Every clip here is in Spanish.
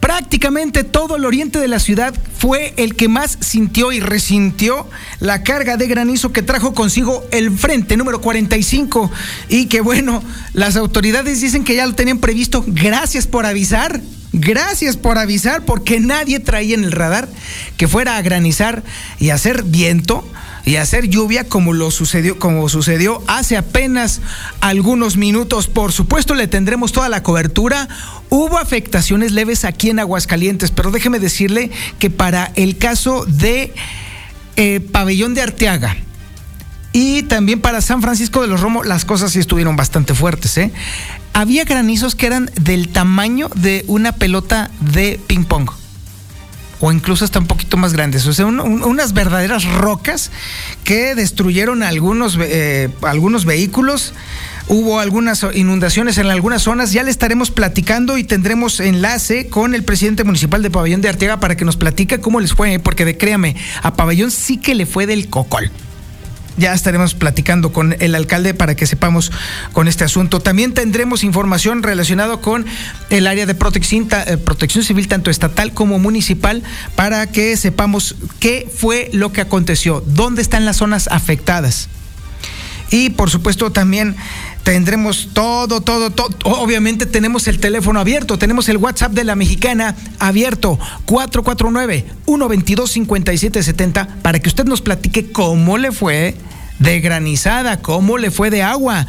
Prácticamente todo el oriente de la ciudad fue el que más sintió y resintió la carga de granizo que trajo consigo el frente número 45 y que bueno, las autoridades dicen que ya lo tenían previsto. Gracias por avisar. Gracias por avisar porque nadie traía en el radar que fuera a granizar y hacer viento y hacer lluvia como lo sucedió como sucedió hace apenas algunos minutos. Por supuesto le tendremos toda la cobertura. Hubo afectaciones leves aquí en Aguascalientes, pero déjeme decirle que para el caso de eh, Pabellón de Arteaga, y también para San Francisco de los Romos las cosas sí estuvieron bastante fuertes. ¿eh? Había granizos que eran del tamaño de una pelota de ping pong o incluso hasta un poquito más grandes. O sea, unas verdaderas rocas que destruyeron algunos, eh, algunos vehículos. Hubo algunas inundaciones en algunas zonas. Ya le estaremos platicando y tendremos enlace con el presidente municipal de Pabellón de Arteaga para que nos platique cómo les fue, porque de, créame, a Pabellón sí que le fue del cocol ya estaremos platicando con el alcalde para que sepamos con este asunto. También tendremos información relacionada con el área de protección, eh, protección civil, tanto estatal como municipal, para que sepamos qué fue lo que aconteció, dónde están las zonas afectadas. Y por supuesto también tendremos todo, todo, todo. Obviamente tenemos el teléfono abierto, tenemos el WhatsApp de la mexicana abierto, 449-122-5770, para que usted nos platique cómo le fue de granizada, cómo le fue de agua.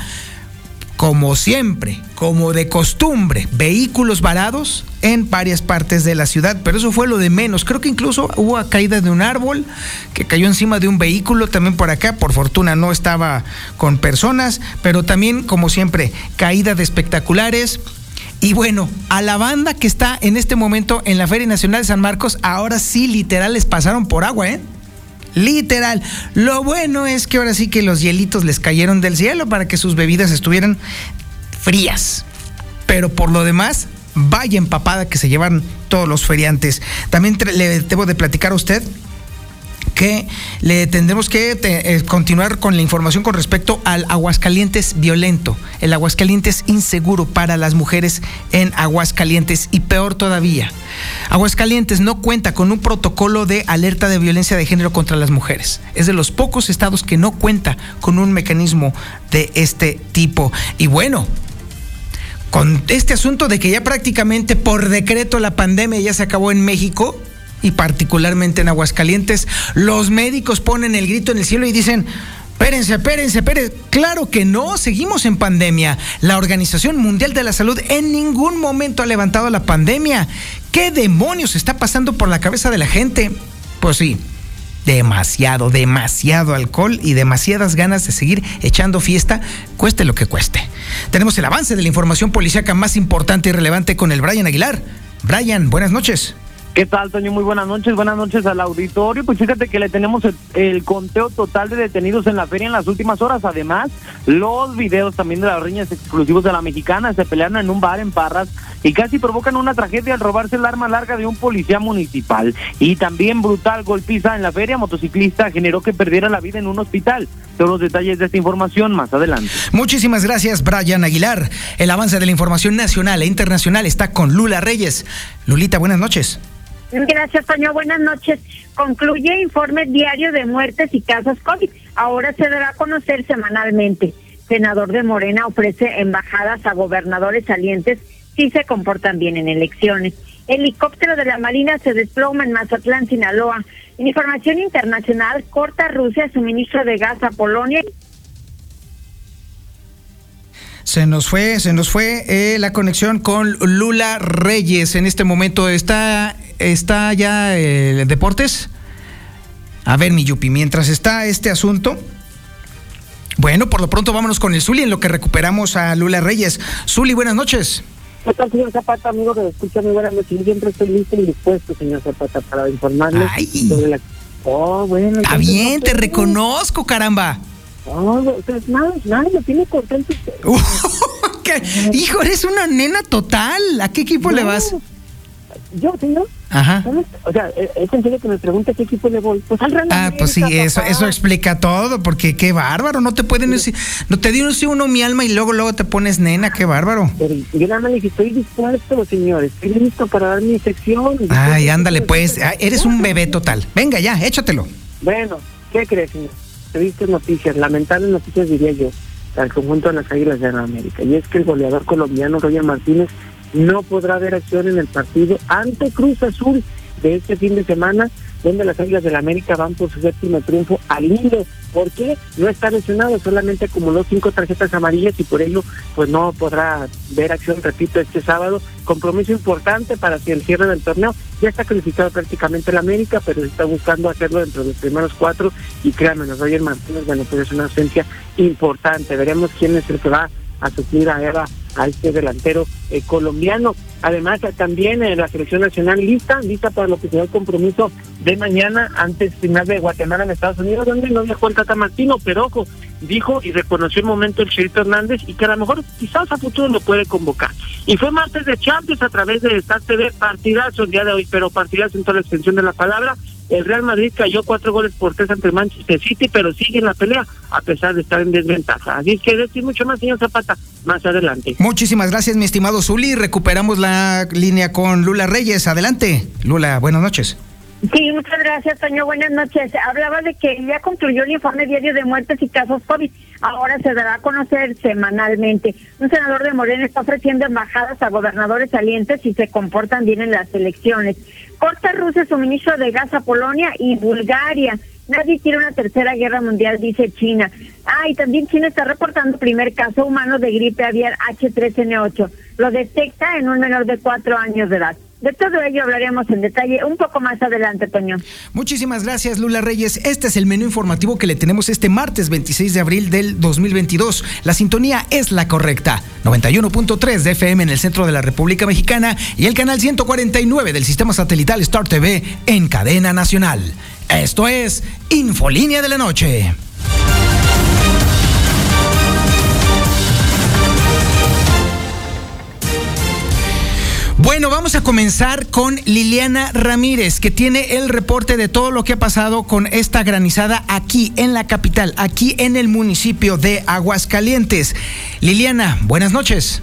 Como siempre, como de costumbre, vehículos varados en varias partes de la ciudad, pero eso fue lo de menos. Creo que incluso hubo caída de un árbol que cayó encima de un vehículo también por acá. Por fortuna no estaba con personas, pero también, como siempre, caída de espectaculares. Y bueno, a la banda que está en este momento en la Feria Nacional de San Marcos, ahora sí literal les pasaron por agua, ¿eh? Literal. Lo bueno es que ahora sí que los hielitos les cayeron del cielo para que sus bebidas estuvieran frías. Pero por lo demás, vaya empapada que se llevan todos los feriantes. También le debo de platicar a usted que le tendremos que eh, continuar con la información con respecto al Aguascalientes violento, el Aguascalientes inseguro para las mujeres en Aguascalientes y peor todavía. Aguascalientes no cuenta con un protocolo de alerta de violencia de género contra las mujeres. Es de los pocos estados que no cuenta con un mecanismo de este tipo. Y bueno, con este asunto de que ya prácticamente por decreto la pandemia ya se acabó en México, y particularmente en Aguascalientes, los médicos ponen el grito en el cielo y dicen, Espérense, espérense, espérense. Claro que no, seguimos en pandemia. La Organización Mundial de la Salud en ningún momento ha levantado la pandemia. ¿Qué demonios está pasando por la cabeza de la gente? Pues sí, demasiado, demasiado alcohol y demasiadas ganas de seguir echando fiesta, cueste lo que cueste. Tenemos el avance de la información policíaca más importante y relevante con el Brian Aguilar. Brian, buenas noches. ¿Qué tal, Toño? Muy buenas noches, buenas noches al auditorio. Pues fíjate que le tenemos el, conteo total de detenidos en la feria en las últimas horas. Además, los videos también de las riñas exclusivos de la mexicana se pelearon en un bar en Parras y casi provocan una tragedia al robarse el arma larga de un policía municipal. Y también brutal golpiza en la feria motociclista generó que perdiera la vida en un hospital. Todos los detalles de esta información más adelante. Muchísimas gracias, Brian Aguilar. El avance de la información nacional e internacional está con Lula Reyes. Lulita, buenas noches. Gracias, Toño. Buenas noches. Concluye informe diario de muertes y casos COVID. Ahora se dará a conocer semanalmente. Senador de Morena ofrece embajadas a gobernadores salientes si se comportan bien en elecciones. Helicóptero de la Marina se desploma en Mazatlán, Sinaloa. Información internacional, corta Rusia suministro de gas a Polonia Se nos fue, se nos fue eh, la conexión con Lula Reyes. En este momento está, está ya el Deportes. A ver, mi Yupi, mientras está este asunto. Bueno, por lo pronto vámonos con el Zuli en lo que recuperamos a Lula Reyes. Zuli, buenas noches. ¿Qué tal, señor Zapata, amigo que escucha muy buenas noches? Yo siempre estoy listo y dispuesto, señor Zapata, para informarle Ay. sobre la... Oh, bueno. Está bien, no, te pues, reconozco, caramba. No, pues nada, nada, me tiene contento. ¿Qué? Hijo, eres una nena total. ¿A qué equipo le vas? Yo, señor. Ajá. O sea, eh, es en serio que me pregunta qué equipo le voy. Pues al Real Ah, Madrid, pues sí, eso, eso explica todo, porque qué bárbaro, no te pueden decir, no te dio uno mi alma y luego luego te pones nena, qué bárbaro. Pero yo nada más le dije, estoy dispuesto, señor. Estoy listo para dar mi sección. Ay, ándale pues, ah, eres un bebé total. Venga ya, échatelo. Bueno, ¿qué crees, señor? Tuviste noticias, lamentables noticias diría yo, al conjunto de las Águilas de la América. Y es que el goleador colombiano Roger Martínez no podrá ver acción en el partido ante Cruz Azul de este fin de semana, donde las Águilas de la América van por su séptimo triunfo al hilo. ¿Por qué? No está lesionado, solamente acumuló cinco tarjetas amarillas y por ello pues no podrá ver acción, repito, este sábado. Compromiso importante para que el cierre del torneo. Ya está calificado prácticamente el América, pero está buscando hacerlo dentro de los primeros cuatro y créanme, Roger Martínez, bueno, pues es una ausencia importante. Veremos quién es el que va a suplir a Eva, a este delantero eh, colombiano. Además, también eh, la selección nacional lista, lista para lo que será el compromiso de mañana antes final de Guatemala en Estados Unidos, donde no viajó el Tata Martino, pero ojo, dijo y reconoció el momento el Chirito Hernández y que a lo mejor quizás a futuro lo puede convocar. Y fue martes de Champions a través de Star TV, partidazo el día de hoy, pero partidazo en toda la extensión de la palabra. El Real Madrid cayó cuatro goles por tres ante el Manchester City, pero sigue en la pelea a pesar de estar en desventaja. Así es que decir mucho más, señor Zapata, más adelante. Muchísimas gracias, mi estimado Zuli. Recuperamos la línea con Lula Reyes. Adelante. Lula, buenas noches. Sí, muchas gracias, Toño. Buenas noches. Hablaba de que ya concluyó el informe diario de muertes y casos COVID. Ahora se dará a conocer semanalmente. Un senador de Morena está ofreciendo embajadas a gobernadores salientes si se comportan bien en las elecciones. Corta Rusia suministro de gas a Polonia y Bulgaria. Nadie quiere una tercera guerra mundial, dice China. Ah, y también China está reportando primer caso humano de gripe aviar H3N8. Lo detecta en un menor de cuatro años de edad. De todo ello hablaremos en detalle un poco más adelante, Toño. Muchísimas gracias, Lula Reyes. Este es el menú informativo que le tenemos este martes 26 de abril del 2022. La sintonía es la correcta. 91.3 de FM en el centro de la República Mexicana y el canal 149 del sistema satelital Star TV en cadena nacional. Esto es Infolínea de la Noche. Bueno, vamos a comenzar con Liliana Ramírez, que tiene el reporte de todo lo que ha pasado con esta granizada aquí en la capital, aquí en el municipio de Aguascalientes. Liliana, buenas noches.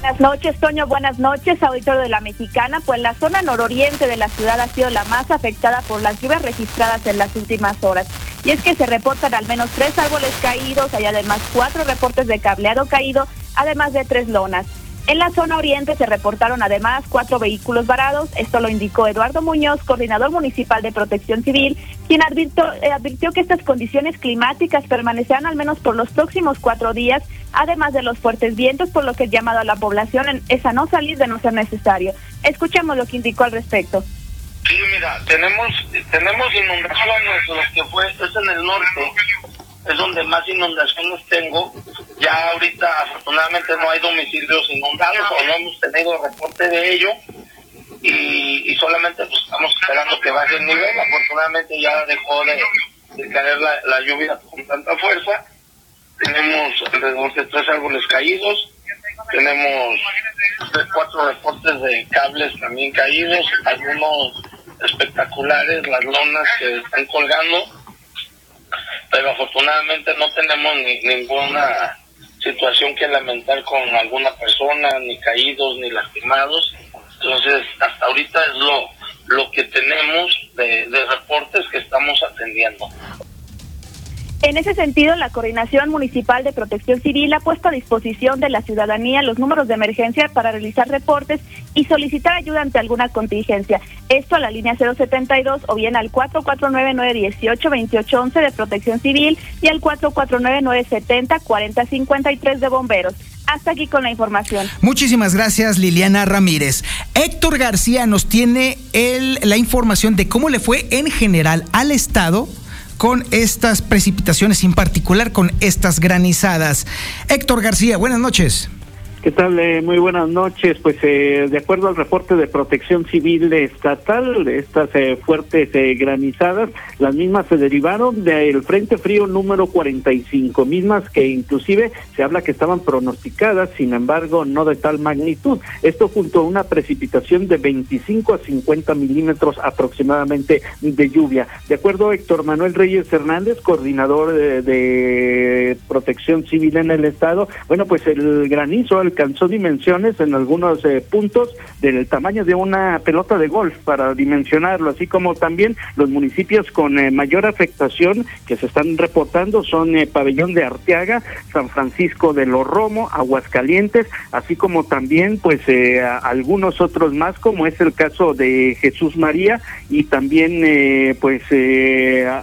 Buenas noches, Toño. Buenas noches, auditorio de la Mexicana. Pues la zona nororiente de la ciudad ha sido la más afectada por las lluvias registradas en las últimas horas. Y es que se reportan al menos tres árboles caídos, hay además cuatro reportes de cableado caído, además de tres lonas. En la zona oriente se reportaron además cuatro vehículos varados, esto lo indicó Eduardo Muñoz, coordinador municipal de protección civil, quien advirtió, eh, advirtió que estas condiciones climáticas permanecerán al menos por los próximos cuatro días, además de los fuertes vientos, por lo que el llamado a la población es a no salir de no ser necesario. Escuchemos lo que indicó al respecto. Sí, mira, tenemos tenemos inundaciones, en el norte, es donde más inundaciones tengo. Ya ahorita afortunadamente no hay domicilios inundados o no hemos tenido reporte de ello y, y solamente pues estamos esperando que baje el nivel. Afortunadamente ya dejó de, de caer la, la lluvia con tanta fuerza. Tenemos alrededor de tres árboles caídos, tenemos tres, cuatro reportes de cables también caídos, algunos espectaculares, las lonas que están colgando, pero afortunadamente no tenemos ni, ninguna situación que lamentar con alguna persona, ni caídos, ni lastimados. Entonces, hasta ahorita es lo, lo que tenemos de, de reportes que estamos atendiendo. En ese sentido, la Coordinación Municipal de Protección Civil ha puesto a disposición de la ciudadanía los números de emergencia para realizar reportes y solicitar ayuda ante alguna contingencia. Esto a la línea 072 o bien al 449-918-2811 de Protección Civil y al 449-970-4053 de Bomberos. Hasta aquí con la información. Muchísimas gracias, Liliana Ramírez. Héctor García nos tiene el, la información de cómo le fue en general al Estado con estas precipitaciones, en particular con estas granizadas. Héctor García, buenas noches. ¿Qué tal? Eh, muy buenas noches. Pues eh, de acuerdo al reporte de Protección Civil Estatal, estas eh, fuertes granizadas, las mismas se derivaron del Frente Frío número 45, mismas que inclusive se habla que estaban pronosticadas, sin embargo no de tal magnitud. Esto junto a una precipitación de 25 a 50 milímetros aproximadamente de lluvia. De acuerdo Héctor Manuel Reyes Hernández, coordinador de, de Protección Civil en el Estado, bueno, pues el granizo alcanzó dimensiones en algunos eh, puntos del tamaño de una pelota de golf para dimensionarlo, así como también los municipios con eh, mayor afectación que se están reportando son eh, Pabellón de Arteaga, San Francisco de los Romo, Aguascalientes, así como también pues algunos otros más como es el caso de Jesús María y también pues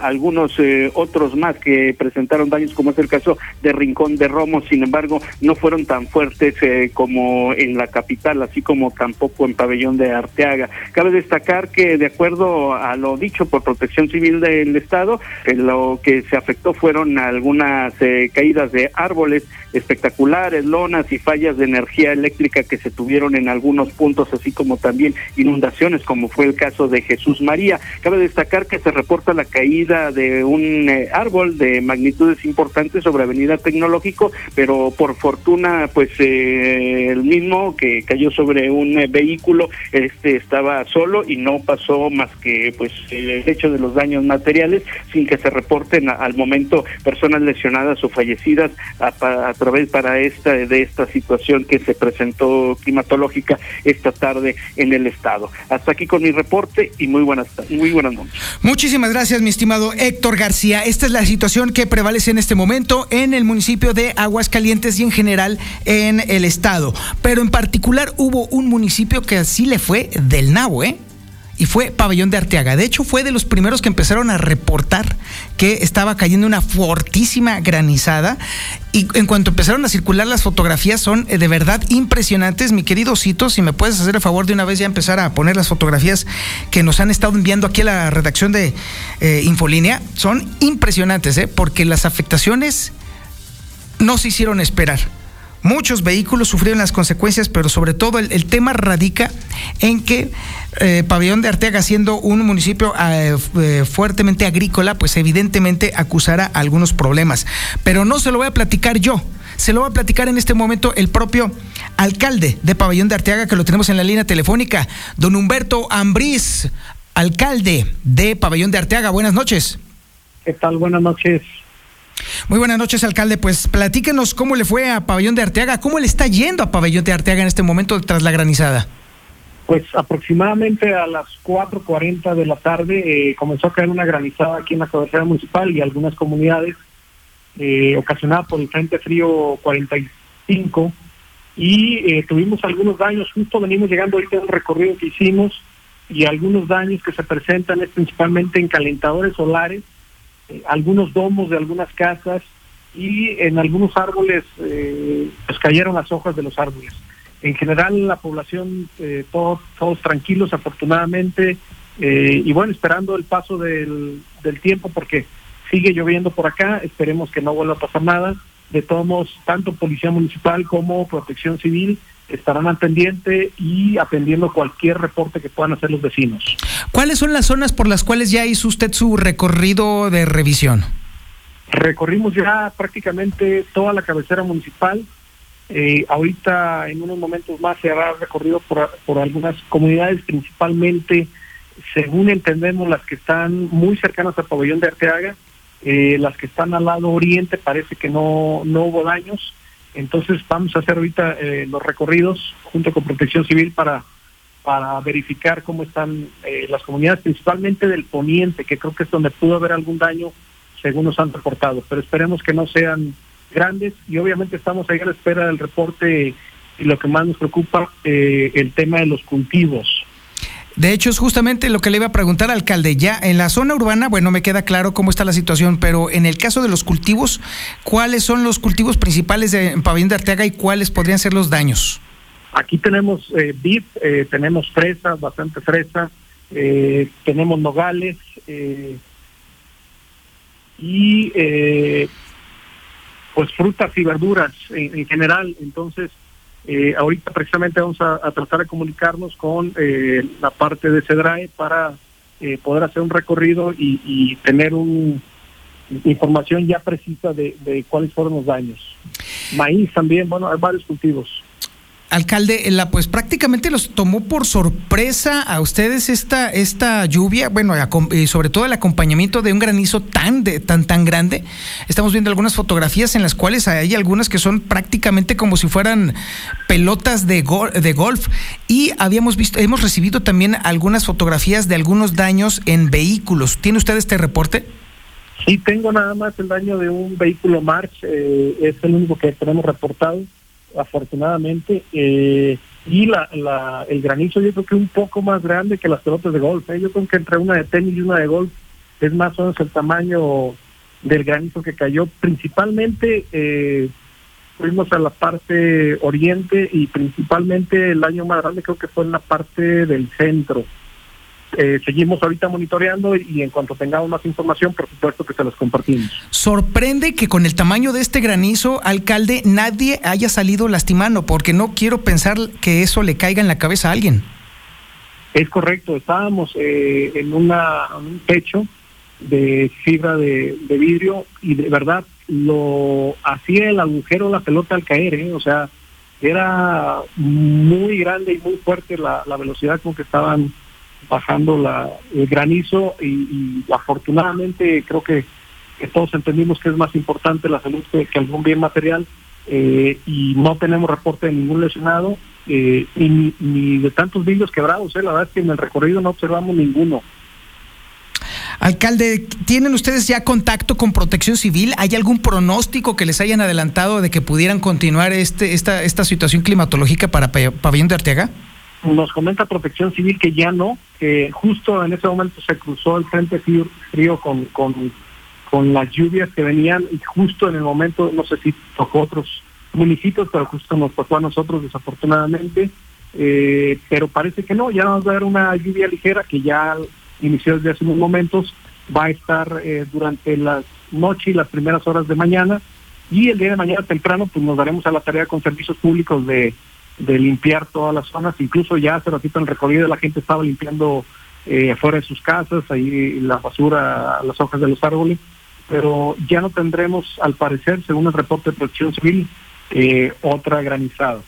algunos otros más que presentaron daños como es el caso de Rincón de Romo, sin embargo no fueron tan fuertes eh, como en la capital, así como tampoco en Pabellón de Arteaga. Cabe destacar que de acuerdo a lo dicho por Protección Civil del Estado, eh, lo que se afectó fueron algunas eh, caídas de árboles espectaculares, lonas y fallas de energía eléctrica que se tuvieron en algunos puntos, así como también inundaciones, como fue el caso de Jesús María. Cabe destacar que se reporta la caída de un árbol de magnitudes importantes sobre Avenida Tecnológico, pero por fortuna, pues eh, el mismo que cayó sobre un eh, vehículo, este estaba solo y no pasó más que pues el hecho de los daños materiales sin que se reporten al momento personas lesionadas o fallecidas a, través para esta de esta situación que se presentó climatológica esta tarde en el estado. Hasta aquí con mi reporte y muy buenas muy buenas noches. Muchísimas gracias, mi estimado Héctor García. Esta es la situación que prevalece en este momento en el municipio de Aguascalientes y en general en el estado. Pero en particular hubo un municipio que así le fue del nabo, ¿eh? y fue Pabellón de Arteaga. De hecho, fue de los primeros que empezaron a reportar que estaba cayendo una fortísima granizada. Y en cuanto empezaron a circular las fotografías, son eh, de verdad impresionantes. Mi querido Cito, si me puedes hacer el favor de una vez ya empezar a poner las fotografías que nos han estado enviando aquí a la redacción de eh, Infolínea, son impresionantes, ¿eh? porque las afectaciones no se hicieron esperar. Muchos vehículos sufrieron las consecuencias, pero sobre todo el, tema radica en que eh, Pabellón de Arteaga, siendo un municipio eh, eh, fuertemente agrícola, pues evidentemente acusará algunos problemas. Pero no se lo voy a platicar yo, se lo va a platicar en este momento el propio alcalde de Pabellón de Arteaga, que lo tenemos en la línea telefónica, don Humberto Ambriz, alcalde de Pabellón de Arteaga. Buenas noches. ¿Qué tal? Buenas noches. Muy buenas noches, alcalde. Pues platíquenos cómo le fue a Pabellón de Arteaga, cómo le está yendo a Pabellón de Arteaga en este momento tras la granizada. Pues aproximadamente a las 4.40 de la tarde eh, comenzó a caer una granizada aquí en la cabecera municipal y algunas comunidades, eh, ocasionada por el Frente Frío 45, y eh, tuvimos algunos daños. Justo venimos llegando ahorita un recorrido que hicimos y algunos daños que se presentan es principalmente en calentadores solares eh, algunos domos de algunas casas y en algunos árboles eh, pues cayeron las hojas de los árboles. En general la población, eh, todos, todos tranquilos afortunadamente y bueno, esperando el paso del, del tiempo porque sigue lloviendo por acá, esperemos que no vuelva a pasar nada. De todos modos, tanto Policía Municipal como Protección Civil estarán al pendiente y atendiendo cualquier reporte que puedan hacer los vecinos. ¿Cuáles son las zonas por las cuales ya hizo usted su recorrido de revisión? Recorrimos ya prácticamente toda la cabecera municipal. Eh, ahorita en unos momentos más se hará recorrido por, por algunas comunidades, principalmente, según entendemos, las que están muy cercanas al pabellón de Arteaga. Eh, las que están al lado oriente parece que no, no hubo daños entonces vamos a hacer ahorita eh, los recorridos junto con Protección Civil para, para verificar cómo están eh, las comunidades, principalmente del poniente, que creo que es donde pudo haber algún daño según nos han reportado, pero esperemos que no sean grandes y obviamente estamos ahí a la espera del reporte y lo que más nos preocupa, eh, el tema de los cultivos. De hecho, es justamente lo que le iba a preguntar, alcalde. Ya en la zona urbana, bueno, me queda claro cómo está la situación, pero en el caso de los cultivos, ¿cuáles son los cultivos principales de en Pabellón de Arteaga y cuáles podrían ser los daños? Aquí tenemos eh, vid, eh, tenemos fresa, bastante fresa, eh, tenemos nogales eh, y pues frutas y verduras en general. Entonces, eh, ahorita precisamente vamos a, tratar de comunicarnos con eh, la parte de CEDRAE para eh, poder hacer un recorrido y, y tener un información ya precisa de, de cuáles fueron los daños. Maíz también, bueno, hay varios cultivos. Alcalde, la, pues prácticamente los tomó por sorpresa a ustedes esta, esta lluvia, bueno, y sobre todo el acompañamiento de un granizo tan, de, tan, tan grande. Estamos viendo algunas fotografías en las cuales hay algunas que son prácticamente como si fueran pelotas de, de golf. Y habíamos visto, hemos recibido también algunas fotografías de algunos daños en vehículos. ¿Tiene usted este reporte? Sí, tengo nada más el daño de un vehículo March, eh, es el único que tenemos reportado, afortunadamente. eh, y la, la, el granizo yo creo que un poco más grande que las pelotas de golf. ¿eh? Yo creo que entre una de tenis y una de golf es más o menos el tamaño del granizo que cayó. Principalmente eh, fuimos a la parte oriente y principalmente el daño más grande creo que fue en la parte del centro. Eh, seguimos ahorita monitoreando y, y en cuanto tengamos más información, por supuesto que se los compartimos. Sorprende que con el tamaño de este granizo, alcalde, nadie haya salido lastimando, porque no quiero pensar que eso le caiga en la cabeza a alguien. Es correcto, estábamos eh, en, una, un techo de fibra de, de vidrio y de verdad lo hacía el agujero la pelota al caer, ¿eh? o sea, era muy grande y muy fuerte la, la velocidad con que estaban bajando la, el granizo y, afortunadamente creo que, todos entendimos que es más importante la salud que, algún bien material eh, y no tenemos reporte de ningún lesionado eh, ni, ni de tantos vidrios quebrados. Eh. La verdad es que en el recorrido no observamos ninguno. Alcalde, ¿tienen ustedes ya contacto con Protección Civil? ¿Hay algún pronóstico que les hayan adelantado de que pudieran continuar este, esta, esta situación climatológica para Pa- Pabellón de Arteaga? Nos comenta Protección Civil que ya no, que justo en ese momento se cruzó el frente frío, con, con, con las lluvias que venían y justo en el momento, no sé si tocó otros municipios, pero justo nos tocó a nosotros desafortunadamente, eh, pero parece que no, ya nos va a dar una lluvia ligera que ya inició desde hace unos momentos, va a estar eh, durante la noche y las primeras horas de mañana y el día de mañana temprano pues nos daremos a la tarea con servicios públicos de, de limpiar todas las zonas, incluso ya hace ratito en el recorrido la gente estaba limpiando eh, afuera de sus casas, ahí la basura, las hojas de los árboles, pero ya no tendremos, al parecer, según el reporte de protección civil, eh, otra granizada.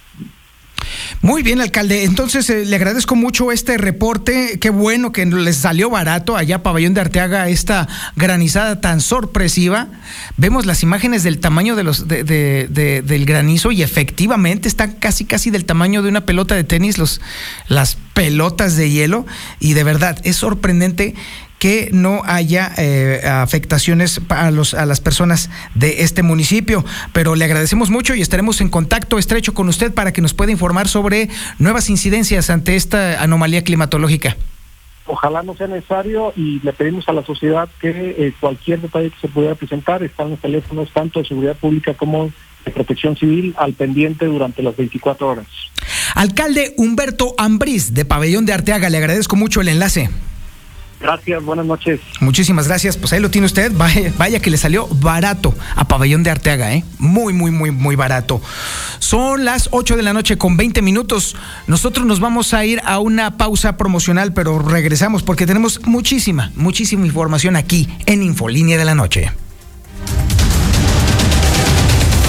Muy bien, alcalde. Entonces, eh, le agradezco mucho este reporte. Qué bueno que les salió barato allá Pabellón de Arteaga esta granizada tan sorpresiva. Vemos las imágenes del tamaño de los, de- de- de- del granizo y efectivamente está casi casi del tamaño de una pelota de tenis, los, las pelotas de hielo. Y de verdad, es sorprendente que no haya eh, afectaciones a, los, a las personas de este municipio. Pero le agradecemos mucho y estaremos en contacto estrecho con usted para que nos pueda informar sobre nuevas incidencias ante esta anomalía climatológica. Ojalá no sea necesario y le pedimos a la sociedad que eh, cualquier detalle que se pudiera presentar están los teléfonos tanto de seguridad pública como de protección civil al pendiente durante las 24 horas. Alcalde Humberto Ambriz de Pabellón de Arteaga, le agradezco mucho el enlace. Gracias, buenas noches. Muchísimas gracias. Pues ahí lo tiene usted. Vaya, vaya que le salió barato a Pabellón de Arteaga, ¿eh? Muy, muy, muy, muy barato. Son las 8 de la noche con 20 minutos. Nosotros nos vamos a ir a una pausa promocional, pero regresamos porque tenemos muchísima, muchísima información aquí en Infolínea de la Noche.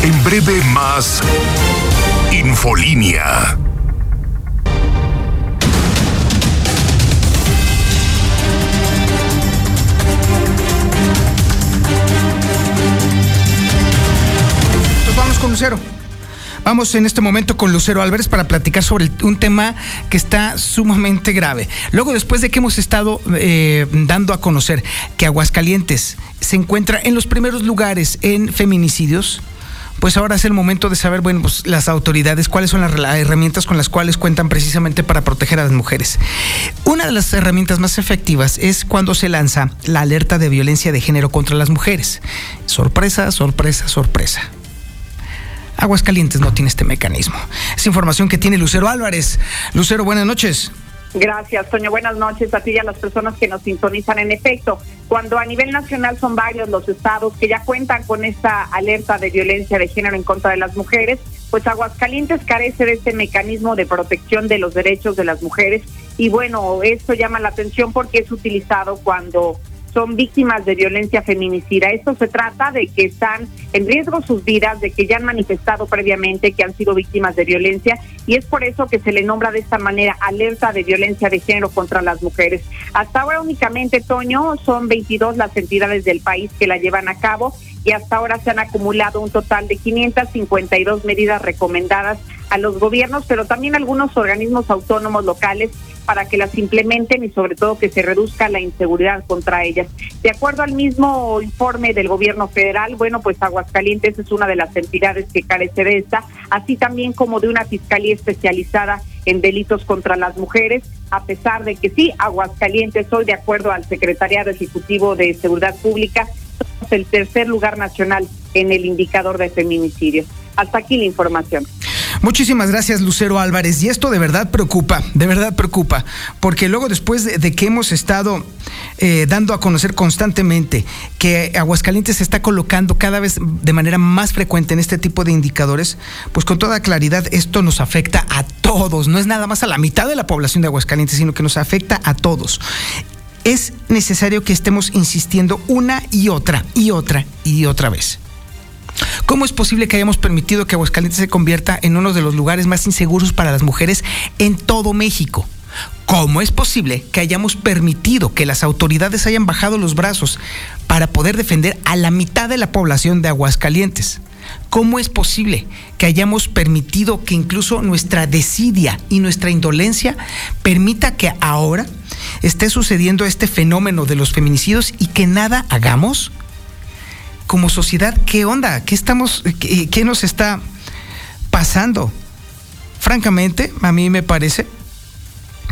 En breve más Infolínea. Lucero. Vamos en este momento con Lucero Álvarez para platicar sobre un tema que está sumamente grave. Luego, después de que hemos estado eh, dando a conocer que Aguascalientes se encuentra en los primeros lugares en feminicidios, pues ahora es el momento de saber, bueno, pues las autoridades, cuáles son las herramientas con las cuales cuentan precisamente para proteger a las mujeres. Una de las herramientas más efectivas es cuando se lanza la alerta de violencia de género contra las mujeres. Sorpresa, sorpresa, sorpresa. Aguascalientes no tiene este mecanismo. Es información que tiene Lucero Álvarez. Lucero, buenas noches. Gracias, Toño. Buenas noches a ti y a las personas que nos sintonizan. En efecto, cuando a nivel nacional son varios los estados que ya cuentan con esta alerta de violencia de género en contra de las mujeres, pues Aguascalientes carece de este mecanismo de protección de los derechos de las mujeres. Y bueno, esto llama la atención porque es utilizado cuando son víctimas de violencia feminicida. Esto se trata de que están en riesgo sus vidas, de que ya han manifestado previamente que han sido víctimas de violencia y es por eso que se le nombra de esta manera alerta de violencia de género contra las mujeres. Hasta ahora únicamente, Toño, son 22 las entidades del país que la llevan a cabo y hasta ahora se han acumulado un total de 552 medidas recomendadas a los gobiernos, pero también algunos organismos autónomos locales para que las implementen y sobre todo que se reduzca la inseguridad contra ellas. De acuerdo al mismo informe del gobierno federal, bueno, pues Aguascalientes es una de las entidades que carece de esta, así también como de una fiscalía especializada en delitos contra las mujeres, a pesar de que sí, Aguascalientes hoy, de acuerdo al Secretariado Ejecutivo de Seguridad Pública, es el tercer lugar nacional en el indicador de feminicidio. Hasta aquí la información. Muchísimas gracias, Lucero Álvarez. Y esto de verdad preocupa, de verdad preocupa, porque luego después de, que hemos estado eh, dando a conocer constantemente que Aguascalientes se está colocando cada vez de manera más frecuente en este tipo de indicadores, pues con toda claridad esto nos afecta a todos, no es nada más a la mitad de la población de Aguascalientes, sino que nos afecta a todos es necesario que estemos insistiendo una y otra y otra y otra vez. ¿Cómo es posible que hayamos permitido que Aguascalientes se convierta en uno de los lugares más inseguros para las mujeres en todo México? ¿Cómo es posible que hayamos permitido que las autoridades hayan bajado los brazos para poder defender a la mitad de la población de Aguascalientes? ¿Cómo es posible que hayamos permitido que incluso nuestra desidia y nuestra indolencia permita que ahora esté sucediendo este fenómeno de los feminicidios y que nada hagamos? Como sociedad, ¿qué onda? ¿Qué estamos, qué, nos está pasando? Francamente, a mí me parece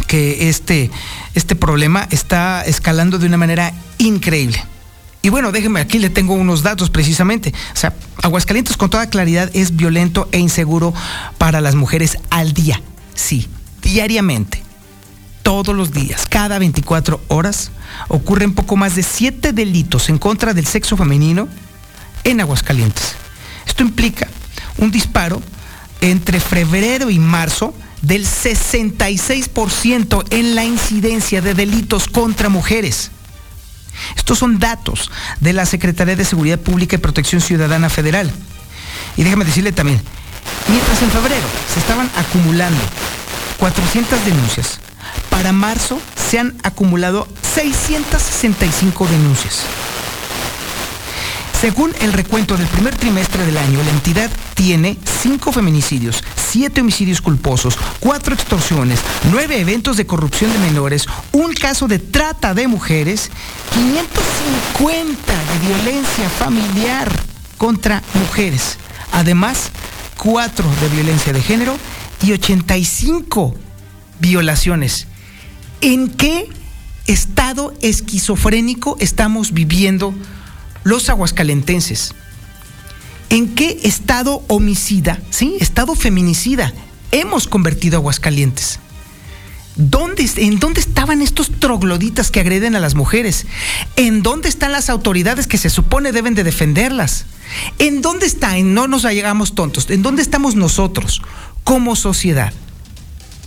que este, este problema está escalando de una manera increíble. Y bueno, déjeme, aquí le tengo unos datos precisamente. O sea, Aguascalientes con toda claridad es violento e inseguro para las mujeres al día. Sí, diariamente. Todos los días, cada 24 horas, ocurren poco más de 7 delitos en contra del sexo femenino en Aguascalientes. Esto implica un disparo entre febrero y marzo del 66% en la incidencia de delitos contra mujeres. Estos son datos de la Secretaría de Seguridad Pública y Protección Ciudadana Federal. Y déjame decirle también, mientras en febrero se estaban acumulando 400 denuncias, para marzo se han acumulado 665 denuncias. Según el recuento del primer trimestre del año, la entidad tiene cinco feminicidios, siete homicidios culposos, cuatro extorsiones, nueve eventos de corrupción de menores, un caso de trata de mujeres, 550 de violencia familiar contra mujeres. Además, cuatro de violencia de género y 85 violaciones. ¿En qué estado esquizofrénico estamos viviendo? Los aguascalentenses. ¿En qué estado homicida, sí, estado feminicida hemos convertido Aguascalientes? ¿Dónde, ¿En dónde estaban estos trogloditas que agreden a las mujeres? ¿En dónde están las autoridades que se supone deben de defenderlas? ¿En dónde están? No nos hagamos tontos. ¿En dónde estamos nosotros como sociedad?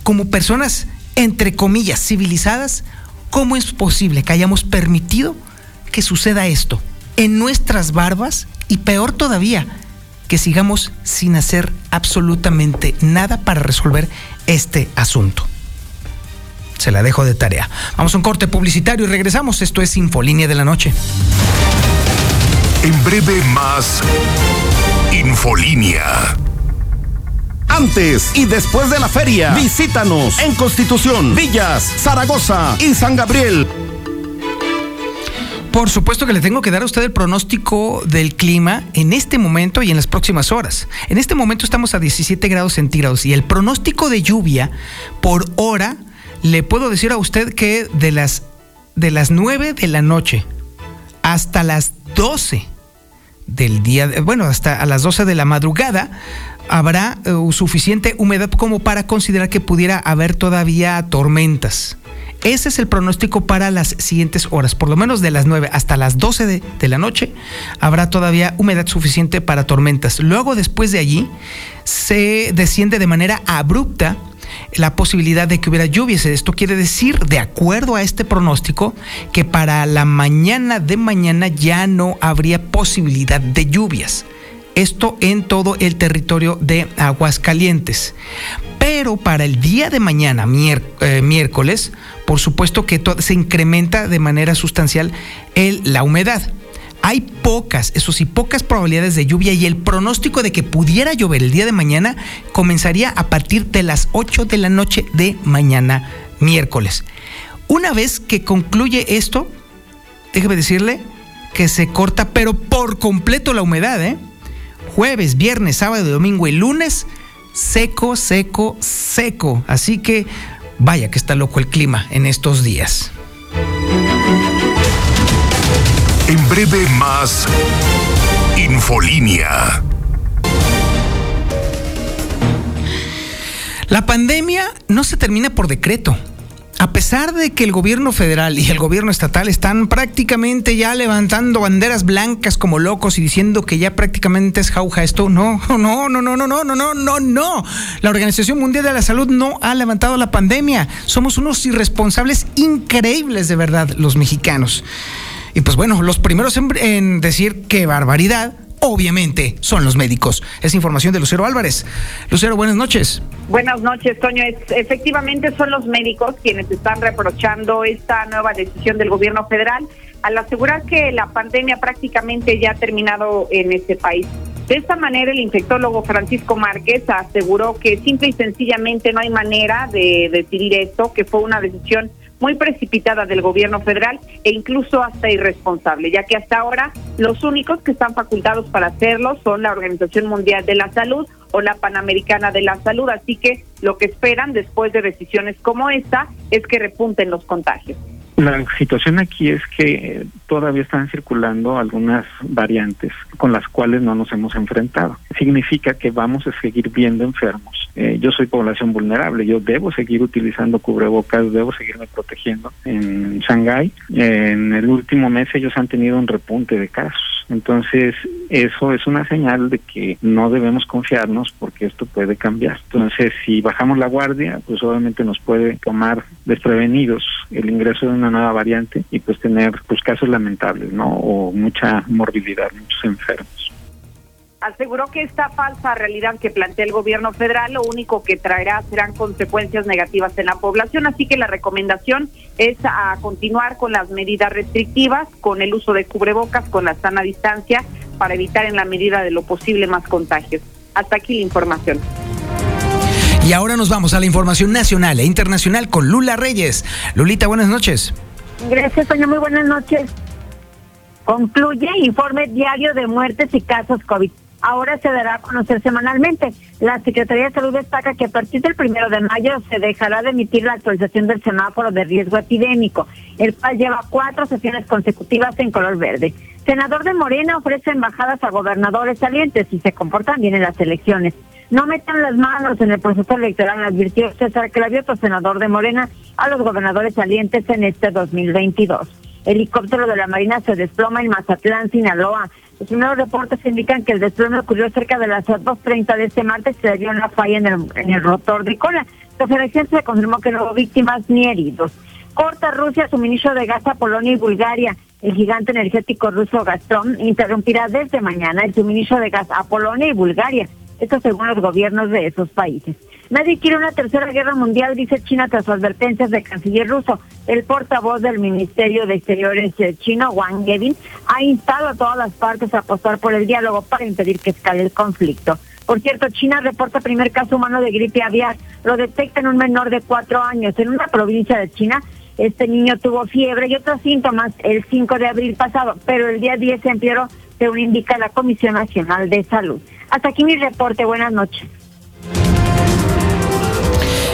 Como personas, entre comillas, civilizadas. ¿Cómo es posible que hayamos permitido que suceda esto? En nuestras barbas y peor todavía, que sigamos sin hacer absolutamente nada para resolver este asunto. Se la dejo de tarea. Vamos a un corte publicitario y regresamos. Esto es Infolínea de la Noche. En breve más Infolínea. Antes y después de la feria, visítanos en Constitución, Villas, Zaragoza y San Gabriel. Por supuesto que le tengo que dar a usted el pronóstico del clima en este momento y en las próximas horas. En este momento estamos a 17 grados centígrados y el pronóstico de lluvia por hora le puedo decir a usted que de las, de las 9 de la noche hasta las 12 del día, bueno, hasta a las 12 de la madrugada, habrá uh, suficiente humedad como para considerar que pudiera haber todavía tormentas. Ese es el pronóstico para las siguientes horas, por lo menos de las 9 hasta las 12 de, de, la noche habrá todavía humedad suficiente para tormentas. Luego después de allí se desciende de manera abrupta la posibilidad de que hubiera lluvias. Esto quiere decir, de acuerdo a este pronóstico, que para la mañana de mañana ya no habría posibilidad de lluvias. Esto en todo el territorio de Aguascalientes. Pero para el día de mañana, eh, miércoles, por supuesto que se incrementa de manera sustancial el, la humedad. Hay pocas, eso sí, pocas probabilidades de lluvia y el pronóstico de que pudiera llover el día de mañana comenzaría a partir de las 8 de la noche de mañana miércoles. Una vez que concluye esto, déjeme decirle que se corta, pero por completo la humedad, ¿eh? Jueves, viernes, sábado, domingo y lunes, seco, seco, seco. Así que vaya que está loco el clima en estos días. En breve más Infolínea. La pandemia no se termina por decreto. A pesar de que el gobierno federal y el gobierno estatal están prácticamente ya levantando banderas blancas como locos y diciendo que ya prácticamente es jauja esto, no, no, no, no, no, no, no, no, no, no. La Organización Mundial de la Salud no ha levantado la pandemia. Somos unos irresponsables increíbles de verdad los mexicanos. Y pues bueno, los primeros en, decir qué barbaridad, obviamente, son los médicos. Es información de Lucero Álvarez. Lucero, buenas noches. Buenas noches, Toño. efectivamente son los médicos quienes están reprochando esta nueva decisión del gobierno federal al asegurar que la pandemia prácticamente ya ha terminado en este país. De esta manera, el infectólogo Francisco Márquez aseguró que simple y sencillamente no hay manera de decidir esto, que fue una decisión muy precipitada del gobierno federal e incluso hasta irresponsable, ya que hasta ahora los únicos que están facultados para hacerlo son la Organización Mundial de la Salud o la Panamericana de la Salud, así que lo que esperan después de decisiones como esta es que repunten los contagios. La situación aquí es que todavía están circulando algunas variantes con las cuales no nos hemos enfrentado. Significa que vamos a seguir viendo enfermos. Eh, yo soy población vulnerable, yo debo seguir utilizando cubrebocas, debo seguirme protegiendo. En Shanghái, en el último mes ellos han tenido un repunte de casos entonces, eso es una señal de que no debemos confiarnos porque esto puede cambiar. Entonces, si bajamos la guardia, pues obviamente nos puede tomar desprevenidos el ingreso de una nueva variante y pues tener pues casos lamentables, ¿no? O mucha morbilidad, muchos enfermos aseguró que esta falsa realidad que plantea el gobierno federal lo único que traerá serán consecuencias negativas en la población, así que la recomendación es a continuar con las medidas restrictivas, con el uso de cubrebocas, con la sana distancia, para evitar en la medida de lo posible más contagios. Hasta aquí la información. Y ahora nos vamos a la información nacional e internacional con Lula Reyes. Lulita, buenas noches. Gracias, doña. Muy buenas noches. Concluye informe diario de muertes y casos COVID ahora se dará a conocer semanalmente. La Secretaría de Salud destaca que a partir del primero de mayo se dejará de emitir la actualización del semáforo de riesgo epidémico, el cual lleva cuatro sesiones consecutivas en color verde. Senador de Morena ofrece embajadas a gobernadores salientes y se comportan bien en las elecciones. No metan las manos en el proceso electoral, advirtió César Clavioto, senador de Morena, a los gobernadores salientes en este 2022. Helicóptero de la Marina se desploma en Mazatlán, Sinaloa. Los primeros reportes indican que el desplome ocurrió cerca de las 2.30 de este martes y se dio una falla en el, en el rotor de cola. Elección se confirmó que no hubo víctimas ni heridos. Corta Rusia suministro de gas a Polonia y Bulgaria. El gigante energético ruso Gazprom interrumpirá desde mañana el suministro de gas a Polonia y Bulgaria. Esto según los gobiernos de esos países. Nadie quiere una tercera guerra mundial, dice China tras advertencias de canciller ruso. El portavoz del Ministerio de Exteriores eh, chino, Wang Gevin, ha instado a todas las partes a apostar por el diálogo para impedir que escale el conflicto. Por cierto, China reporta primer caso humano de gripe aviar. Lo detecta en un menor de cuatro años. En una provincia de China, Este niño tuvo fiebre y otros síntomas el 5 de abril pasado, pero el día 10 se empeoró, según indica la Comisión Nacional de Salud. Hasta aquí mi reporte. Buenas noches.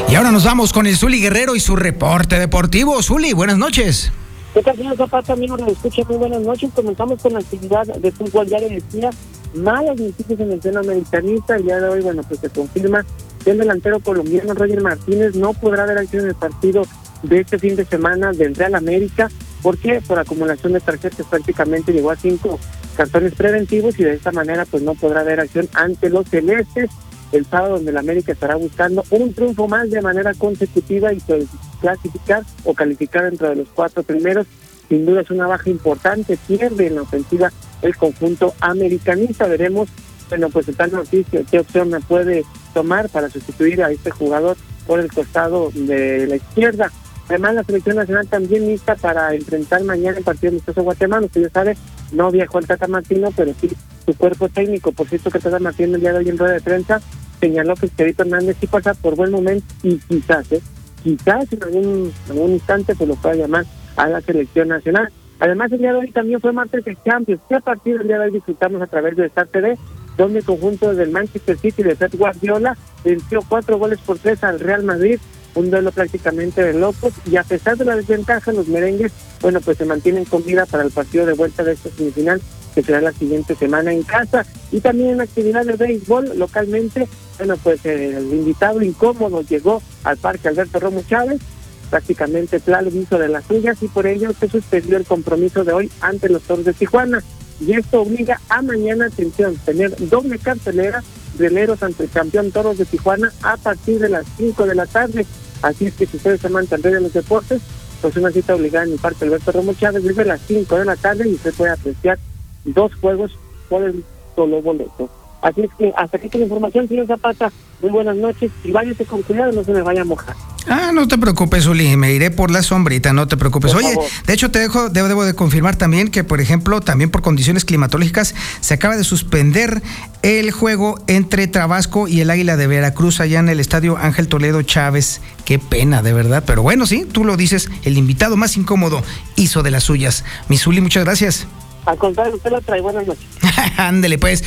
Y ahora nos vamos con el Zuli Guerrero y su reporte deportivo. Zuli, buenas noches. ¿Qué tal, señor Zapata? Amigos, nos escucha muy buenas noches. Comenzamos con la actividad de fútbol. Ya le decía, malas noticias en el seno americanista. El día de hoy, bueno, pues se confirma que el delantero colombiano Roger Martínez no podrá ver acción en el partido de este fin de semana del Real América. ¿Por qué? Por acumulación de tarjetas prácticamente llegó a cinco cartones preventivos y de esta manera pues no podrá ver acción ante los celestes el sábado donde el América estará buscando un triunfo más de manera consecutiva y pues, clasificar o calificar dentro de los cuatro primeros. Sin duda es una baja importante, pierde en la ofensiva el conjunto americanista. Veremos, bueno, pues tal noticia, qué opción me puede tomar para sustituir a este jugador por el costado de la izquierda. Además, la selección nacional también lista para enfrentar mañana el partido amistoso Guatemala. Usted ya sabe, no viajó el Tata Martino, pero sí su cuerpo técnico. Por cierto, que Tata Martino el día de hoy en rueda de prensa señaló que Esperito Hernández sí pasa por buen momento y quizás, ¿eh? quizás en algún, algún instante se lo pueda llamar a la selección nacional. Además, el día de hoy también fue martes de Champions, que a partir del día de hoy disfrutamos a través de Star TV, donde el conjunto del Manchester City de Pep Guardiola venció cuatro goles por tres al Real Madrid un duelo prácticamente de locos y a pesar de la desventaja los merengues, bueno, pues se mantienen con vida para el partido de vuelta de esta semifinal que será la siguiente semana en casa y también en actividad de béisbol localmente, bueno, pues el invitado incómodo llegó al Parque Alberto Romo Chávez, prácticamente claro hizo de las suyas y por ello se suspendió el compromiso de hoy ante los Toros de Tijuana y esto obliga a mañana, atención, tener doble cartelera de ante el campeón Toros de Tijuana a partir de las 5 de la tarde. Así es que si ustedes se mantendrán en los deportes, pues una cita obligada en el Parque Alberto Romo Chávez desde las 5 de la tarde y usted puede apreciar dos juegos por el solo boleto. Así es que hasta aquí con la información, señor Zapata. Muy buenas noches y váyase con cuidado, no se me vaya a mojar. Ah, no te preocupes, Uli, me iré por la sombrita, no te preocupes. Oye, de hecho te dejo, debo, debo, de confirmar también que, por ejemplo, también por condiciones climatológicas, se acaba de suspender el juego entre Tabasco y el Águila de Veracruz allá en el estadio Ángel Toledo Chávez. Qué pena, de verdad. Pero bueno, sí, tú lo dices, el invitado más incómodo hizo de las suyas. Misuli, muchas gracias. Al contrario, usted lo trae. Buenas noches. Ándele, pues.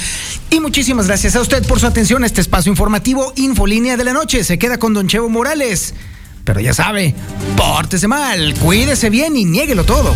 Y muchísimas gracias a usted por su atención a este espacio informativo Infolínea de la Noche. Se queda con Don Chevo Morales. Pero ya sabe, pórtese mal, cuídese bien y niéguelo todo.